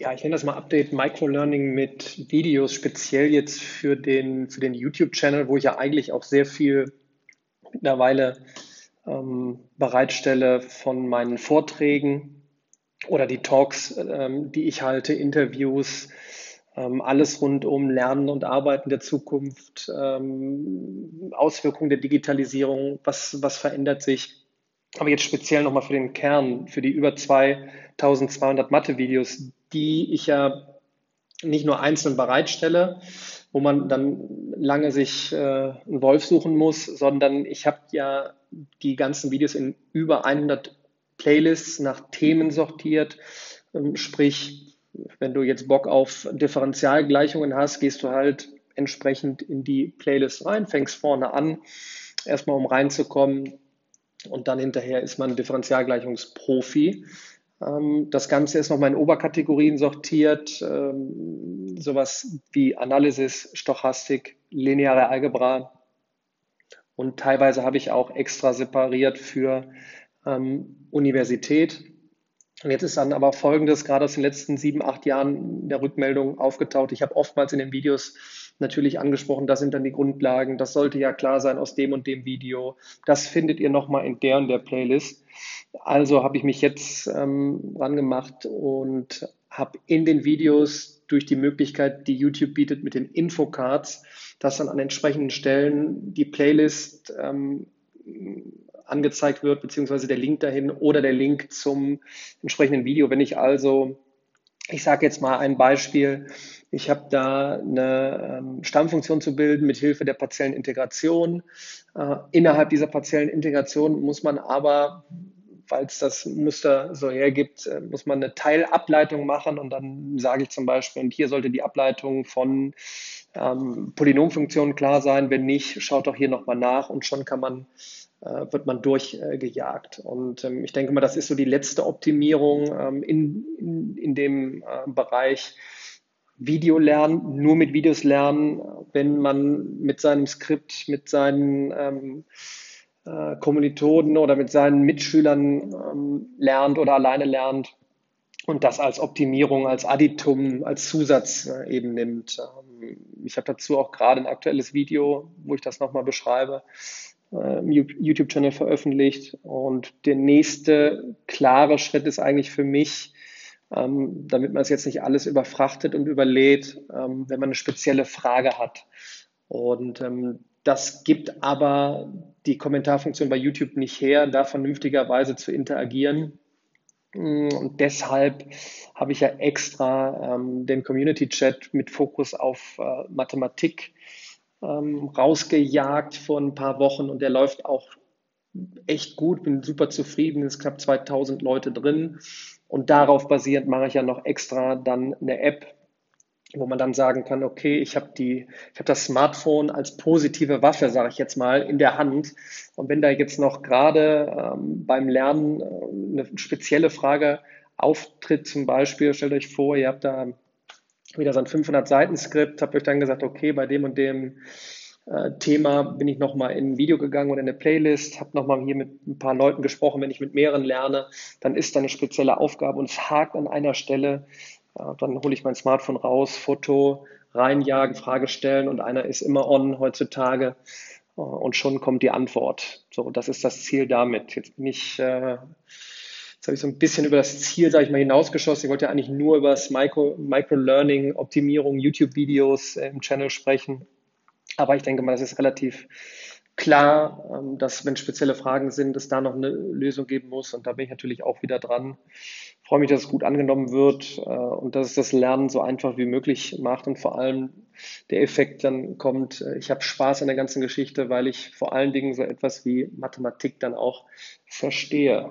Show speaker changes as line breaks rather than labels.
Ja, ich nenne das mal Update Microlearning mit Videos, speziell jetzt für den, für den YouTube-Channel, wo ich ja eigentlich auch sehr viel mittlerweile ähm, bereitstelle von meinen Vorträgen oder die Talks, ähm, die ich halte, Interviews, ähm, alles rund um Lernen und Arbeiten der Zukunft, ähm, Auswirkungen der Digitalisierung, was, was verändert sich. Aber jetzt speziell nochmal für den Kern, für die über 2200 Mathe-Videos, die ich ja nicht nur einzeln bereitstelle, wo man dann lange sich äh, einen Wolf suchen muss, sondern ich habe ja die ganzen Videos in über 100 Playlists nach Themen sortiert. Ähm, sprich, wenn du jetzt Bock auf Differentialgleichungen hast, gehst du halt entsprechend in die Playlist rein, fängst vorne an, erstmal um reinzukommen und dann hinterher ist man Differentialgleichungsprofi. Ähm, das Ganze ist nochmal in Oberkategorien sortiert, ähm, sowas wie Analysis, Stochastik, lineare Algebra. Und teilweise habe ich auch extra separiert für ähm, Universität. Und jetzt ist dann aber Folgendes, gerade aus den letzten sieben, acht Jahren der Rückmeldung aufgetaucht. Ich habe oftmals in den Videos natürlich angesprochen, das sind dann die Grundlagen, das sollte ja klar sein aus dem und dem Video. Das findet ihr nochmal in der und der Playlist. Also habe ich mich jetzt ähm, rangemacht und habe in den Videos durch die Möglichkeit, die YouTube bietet mit den Infocards, dass dann an entsprechenden Stellen die Playlist ähm, angezeigt wird, beziehungsweise der Link dahin oder der Link zum entsprechenden Video. Wenn ich also, ich sage jetzt mal ein Beispiel, ich habe da eine ähm, Stammfunktion zu bilden mit Hilfe der partiellen Integration. Äh, innerhalb dieser partiellen Integration muss man aber weil es das Muster so hergibt, äh, muss man eine Teilableitung machen und dann sage ich zum Beispiel, und hier sollte die Ableitung von ähm, Polynomfunktionen klar sein. Wenn nicht, schaut doch hier nochmal nach und schon kann man, wird man durchgejagt. Äh, und ähm, ich denke mal, das ist so die letzte Optimierung ähm, in, in, in dem äh, Bereich. Video lernen, nur mit Videos lernen, wenn man mit seinem Skript, mit seinen ähm, äh, Kommilitonen oder mit seinen Mitschülern ähm, lernt oder alleine lernt und das als Optimierung, als Additum, als Zusatz äh, eben nimmt. Ähm, ich habe dazu auch gerade ein aktuelles Video, wo ich das nochmal beschreibe, äh, YouTube-Channel veröffentlicht. Und der nächste klare Schritt ist eigentlich für mich, ähm, damit man es jetzt nicht alles überfrachtet und überlädt, ähm, wenn man eine spezielle Frage hat. Und ähm, das gibt aber die Kommentarfunktion bei YouTube nicht her, da vernünftigerweise zu interagieren. Mm, und deshalb habe ich ja extra ähm, den Community Chat mit Fokus auf äh, Mathematik ähm, rausgejagt vor ein paar Wochen und der läuft auch echt gut, bin super zufrieden, es sind knapp 2000 Leute drin und darauf basierend mache ich ja noch extra dann eine App, wo man dann sagen kann, okay, ich habe die, ich habe das Smartphone als positive Waffe, sage ich jetzt mal, in der Hand. Und wenn da jetzt noch gerade ähm, beim Lernen äh, eine spezielle Frage auftritt, zum Beispiel, stellt euch vor, ihr habt da wieder so ein 500-Seiten-Skript, habt euch dann gesagt, okay, bei dem und dem äh, Thema bin ich nochmal in ein Video gegangen oder in eine Playlist, habe nochmal hier mit ein paar Leuten gesprochen, wenn ich mit mehreren lerne, dann ist da eine spezielle Aufgabe und es hakt an einer Stelle, ja, dann hole ich mein Smartphone raus, Foto, reinjagen, Frage stellen und einer ist immer on heutzutage äh, und schon kommt die Antwort. So, das ist das Ziel damit. Jetzt bin ich, äh, jetzt habe ich so ein bisschen über das Ziel, sage ich mal, hinausgeschossen. Ich wollte ja eigentlich nur über das Micro, Micro-Learning, Optimierung, YouTube-Videos äh, im Channel sprechen. Aber ich denke mal, das ist relativ klar, ähm, dass wenn spezielle Fragen sind, es da noch eine Lösung geben muss. Und da bin ich natürlich auch wieder dran freue mich, dass es gut angenommen wird äh, und dass es das Lernen so einfach wie möglich macht und vor allem der Effekt dann kommt, äh, ich habe Spaß an der ganzen Geschichte, weil ich vor allen Dingen so etwas wie Mathematik dann auch verstehe.